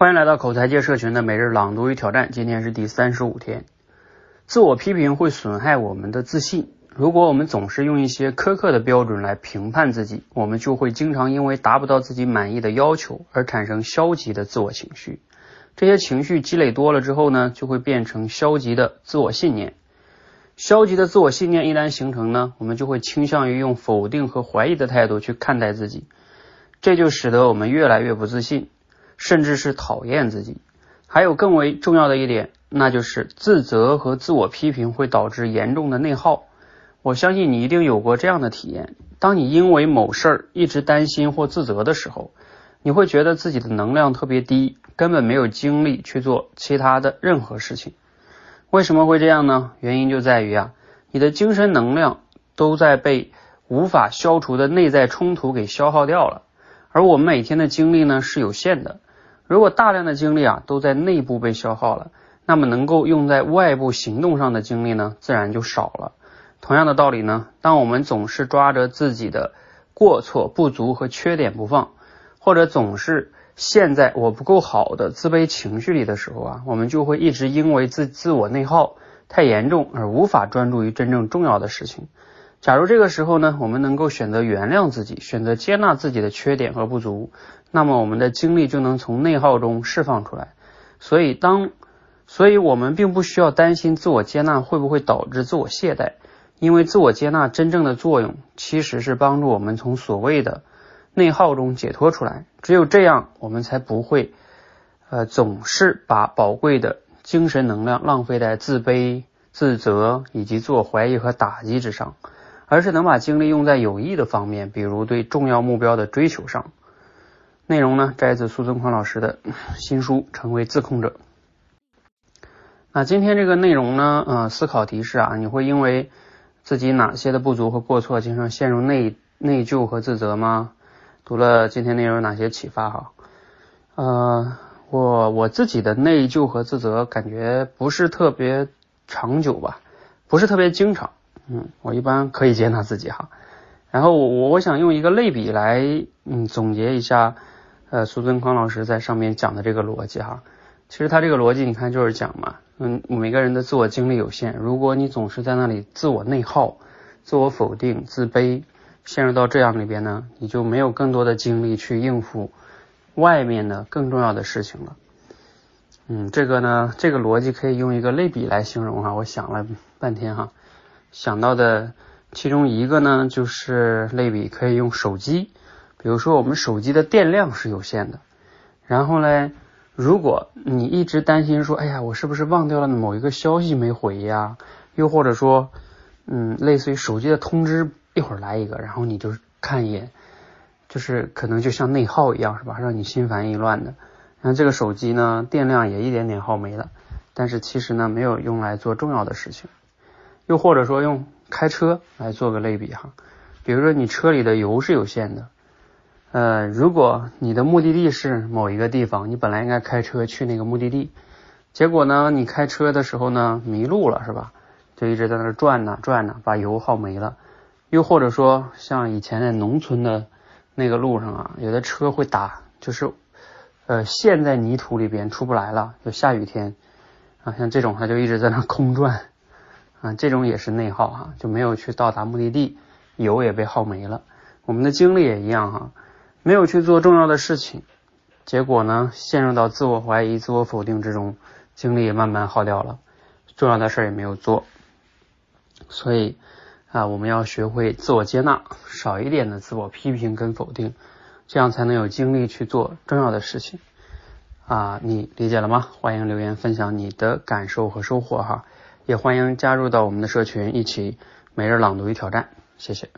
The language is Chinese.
欢迎来到口才界社群的每日朗读与挑战，今天是第三十五天。自我批评会损害我们的自信。如果我们总是用一些苛刻的标准来评判自己，我们就会经常因为达不到自己满意的要求而产生消极的自我情绪。这些情绪积累多了之后呢，就会变成消极的自我信念。消极的自我信念一旦形成呢，我们就会倾向于用否定和怀疑的态度去看待自己，这就使得我们越来越不自信，甚至是讨厌自己。还有更为重要的一点，那就是自责和自我批评会导致严重的内耗。我相信你一定有过这样的体验：当你因为某事儿一直担心或自责的时候，你会觉得自己的能量特别低，根本没有精力去做其他的任何事情。为什么会这样呢？原因就在于啊，你的精神能量都在被无法消除的内在冲突给消耗掉了。而我们每天的精力呢是有限的，如果大量的精力啊都在内部被消耗了，那么能够用在外部行动上的精力呢自然就少了。同样的道理呢，当我们总是抓着自己的过错、不足和缺点不放，或者总是陷在我不够好的自卑情绪里的时候啊，我们就会一直因为自自我内耗太严重而无法专注于真正重要的事情。假如这个时候呢，我们能够选择原谅自己，选择接纳自己的缺点和不足，那么我们的精力就能从内耗中释放出来。所以当，所以我们并不需要担心自我接纳会不会导致自我懈怠，因为自我接纳真正的作用其实是帮助我们从所谓的。内耗中解脱出来，只有这样，我们才不会呃总是把宝贵的精神能量浪费在自卑、自责以及自我怀疑和打击之上，而是能把精力用在有益的方面，比如对重要目标的追求上。内容呢，摘自苏增宽老师的新书《成为自控者》。那今天这个内容呢，呃，思考提示啊，你会因为自己哪些的不足和过错，经常陷入内内疚和自责吗？读了今天内容有哪些启发哈？呃，我我自己的内疚和自责感觉不是特别长久吧，不是特别经常。嗯，我一般可以接纳自己哈。然后我我我想用一个类比来嗯总结一下呃苏尊康老师在上面讲的这个逻辑哈。其实他这个逻辑你看就是讲嘛，嗯每个人的自我精力有限，如果你总是在那里自我内耗、自我否定、自卑。陷入到这样里边呢，你就没有更多的精力去应付外面的更重要的事情了。嗯，这个呢，这个逻辑可以用一个类比来形容哈。我想了半天哈，想到的其中一个呢，就是类比可以用手机。比如说我们手机的电量是有限的，然后呢，如果你一直担心说，哎呀，我是不是忘掉了某一个消息没回呀？又或者说，嗯，类似于手机的通知。一会儿来一个，然后你就看一眼，就是可能就像内耗一样，是吧？让你心烦意乱的。然后这个手机呢，电量也一点点耗没了，但是其实呢，没有用来做重要的事情。又或者说用开车来做个类比哈，比如说你车里的油是有限的，呃，如果你的目的地是某一个地方，你本来应该开车去那个目的地，结果呢，你开车的时候呢迷路了，是吧？就一直在那儿转呢转呢，把油耗没了。又或者说，像以前在农村的那个路上啊，有的车会打，就是呃陷在泥土里边出不来了，就下雨天啊，像这种它就一直在那空转啊，这种也是内耗哈，就没有去到达目的地，油也被耗没了。我们的精力也一样哈，没有去做重要的事情，结果呢，陷入到自我怀疑、自我否定之中，精力也慢慢耗掉了，重要的事儿也没有做，所以。啊，我们要学会自我接纳，少一点的自我批评跟否定，这样才能有精力去做重要的事情。啊，你理解了吗？欢迎留言分享你的感受和收获哈，也欢迎加入到我们的社群，一起每日朗读与挑战。谢谢。